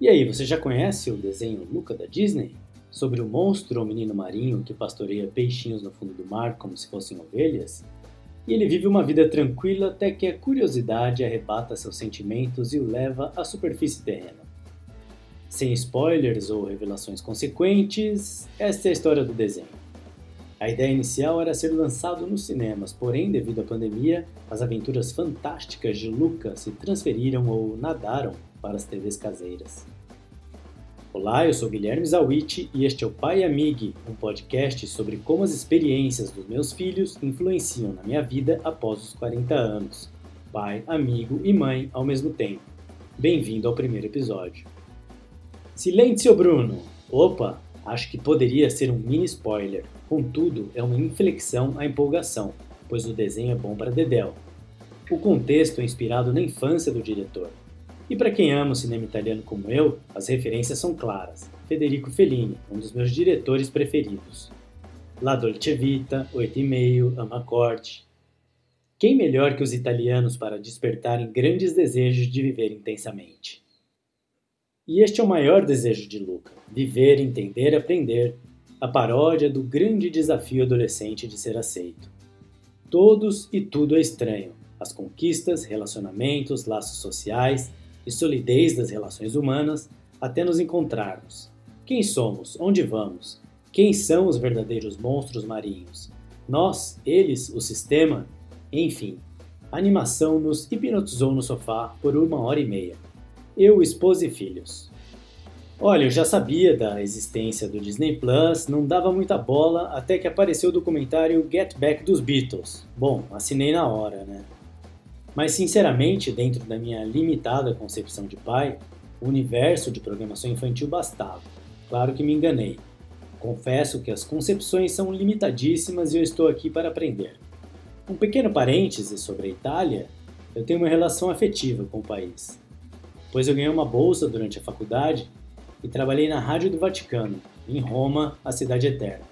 E aí, você já conhece o desenho Luca da Disney? Sobre o monstro ou menino marinho que pastoreia peixinhos no fundo do mar como se fossem ovelhas? E ele vive uma vida tranquila até que a curiosidade arrebata seus sentimentos e o leva à superfície terrena. Sem spoilers ou revelações consequentes, esta é a história do desenho. A ideia inicial era ser lançado nos cinemas, porém, devido à pandemia, as aventuras fantásticas de Luca se transferiram ou nadaram para as TVs caseiras. Olá, eu sou Guilherme Zawiti e este é o Pai Amig, um podcast sobre como as experiências dos meus filhos influenciam na minha vida após os 40 anos. Pai, amigo e mãe ao mesmo tempo. Bem-vindo ao primeiro episódio. Silêncio, Bruno! Opa, acho que poderia ser um mini spoiler. Contudo, é uma inflexão à empolgação, pois o desenho é bom para Dedel. O contexto é inspirado na infância do diretor. E para quem ama o cinema italiano como eu, as referências são claras. Federico Fellini, um dos meus diretores preferidos. La Dolce Vita, Oito e Meio, Ama Corte. Quem melhor que os italianos para despertarem grandes desejos de viver intensamente? E este é o maior desejo de Luca: viver, entender, aprender, a paródia do grande desafio adolescente de ser aceito. Todos e tudo é estranho: as conquistas, relacionamentos, laços sociais e solidez das relações humanas até nos encontrarmos. Quem somos? Onde vamos? Quem são os verdadeiros monstros marinhos? Nós, eles, o sistema? Enfim, a animação nos hipnotizou no sofá por uma hora e meia eu, esposa e filhos. Olha, eu já sabia da existência do Disney Plus, não dava muita bola até que apareceu o documentário Get Back dos Beatles. Bom, assinei na hora, né? Mas sinceramente, dentro da minha limitada concepção de pai, o universo de programação infantil bastava. Claro que me enganei. Confesso que as concepções são limitadíssimas e eu estou aqui para aprender. Um pequeno parêntese sobre a Itália, eu tenho uma relação afetiva com o país pois eu ganhei uma bolsa durante a faculdade e trabalhei na Rádio do Vaticano, em Roma, a cidade eterna.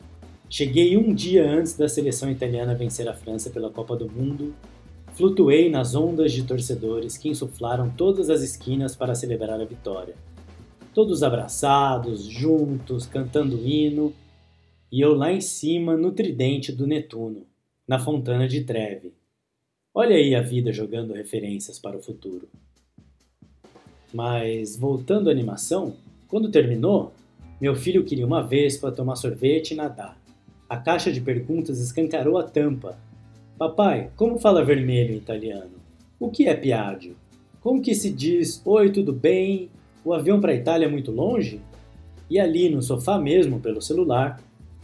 Cheguei um dia antes da seleção italiana vencer a França pela Copa do Mundo, flutuei nas ondas de torcedores que insuflaram todas as esquinas para celebrar a vitória. Todos abraçados, juntos, cantando hino, e eu lá em cima no tridente do Netuno, na Fontana de Treve. Olha aí a vida jogando referências para o futuro. Mas voltando à animação, quando terminou, meu filho queria uma vespa, tomar sorvete e nadar. A caixa de perguntas escancarou a tampa. Papai, como fala vermelho em italiano? O que é piaggio? Como que se diz oi, tudo bem? O avião para a Itália é muito longe? E ali, no sofá mesmo, pelo celular,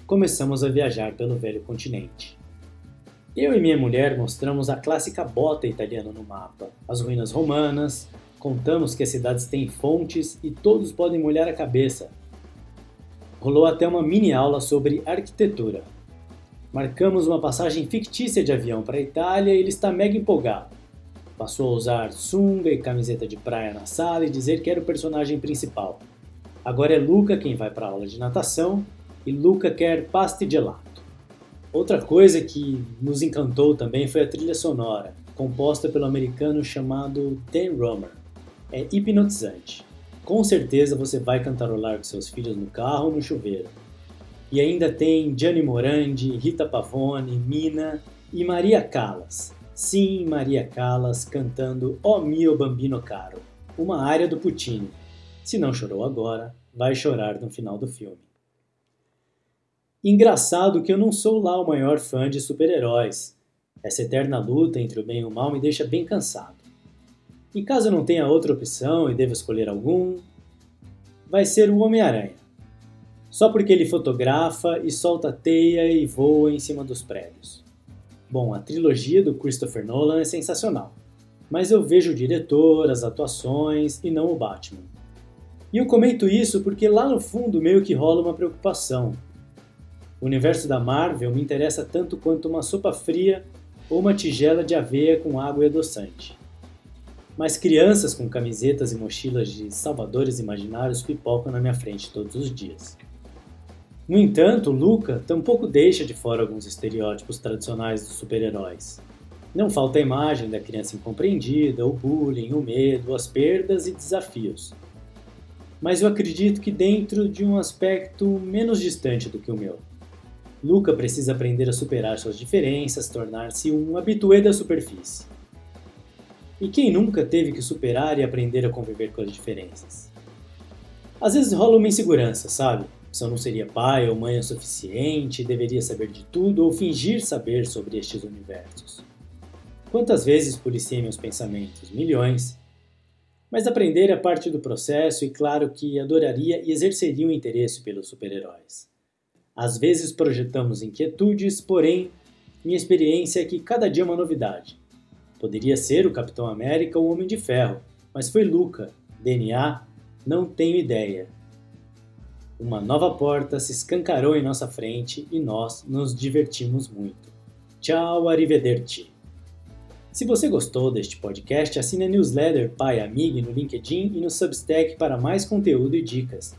começamos a viajar pelo velho continente. Eu e minha mulher mostramos a clássica bota italiana no mapa, as ruínas romanas, Contamos que as cidades têm fontes e todos podem molhar a cabeça. Rolou até uma mini aula sobre arquitetura. Marcamos uma passagem fictícia de avião para a Itália e ele está mega empolgado. Passou a usar sunga e camiseta de praia na sala e dizer que era o personagem principal. Agora é Luca quem vai para a aula de natação e Luca quer pasta e gelato. Outra coisa que nos encantou também foi a trilha sonora, composta pelo americano chamado Dan Romer é hipnotizante. Com certeza você vai cantarolar com seus filhos no carro ou no chuveiro. E ainda tem Gianni Morandi, Rita Pavone, Mina e Maria Callas. Sim, Maria Callas cantando O mio bambino caro, uma área do Puccini. Se não chorou agora, vai chorar no final do filme. Engraçado que eu não sou lá o maior fã de super-heróis. Essa eterna luta entre o bem e o mal me deixa bem cansado. E caso não tenha outra opção e deva escolher algum, vai ser o Homem-Aranha. Só porque ele fotografa e solta teia e voa em cima dos prédios. Bom, a trilogia do Christopher Nolan é sensacional, mas eu vejo o diretor, as atuações e não o Batman. E eu comento isso porque lá no fundo meio que rola uma preocupação. O universo da Marvel me interessa tanto quanto uma sopa fria ou uma tigela de aveia com água e adoçante mas crianças com camisetas e mochilas de salvadores imaginários pipocam na minha frente todos os dias. No entanto, Luca tampouco deixa de fora alguns estereótipos tradicionais dos super-heróis. Não falta a imagem da criança incompreendida, o bullying, o medo, as perdas e desafios. mas eu acredito que dentro de um aspecto menos distante do que o meu. Luca precisa aprender a superar suas diferenças, tornar-se um habitué da superfície. E quem nunca teve que superar e aprender a conviver com as diferenças? Às vezes rola uma insegurança, sabe? Se eu não seria pai ou mãe o suficiente, deveria saber de tudo ou fingir saber sobre estes universos. Quantas vezes policiei meus pensamentos? Milhões. Mas aprender é parte do processo e claro que adoraria e exerceria um interesse pelos super-heróis. Às vezes projetamos inquietudes, porém, minha experiência é que cada dia é uma novidade. Poderia ser o Capitão América ou o Homem de Ferro, mas foi Luca, DNA, não tenho ideia. Uma nova porta se escancarou em nossa frente e nós nos divertimos muito. Tchau, arrivederci! Se você gostou deste podcast, assine a newsletter Pai Amigo no LinkedIn e no Substack para mais conteúdo e dicas.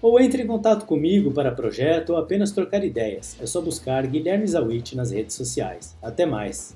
Ou entre em contato comigo para projeto ou apenas trocar ideias. É só buscar Guilherme Zawit nas redes sociais. Até mais!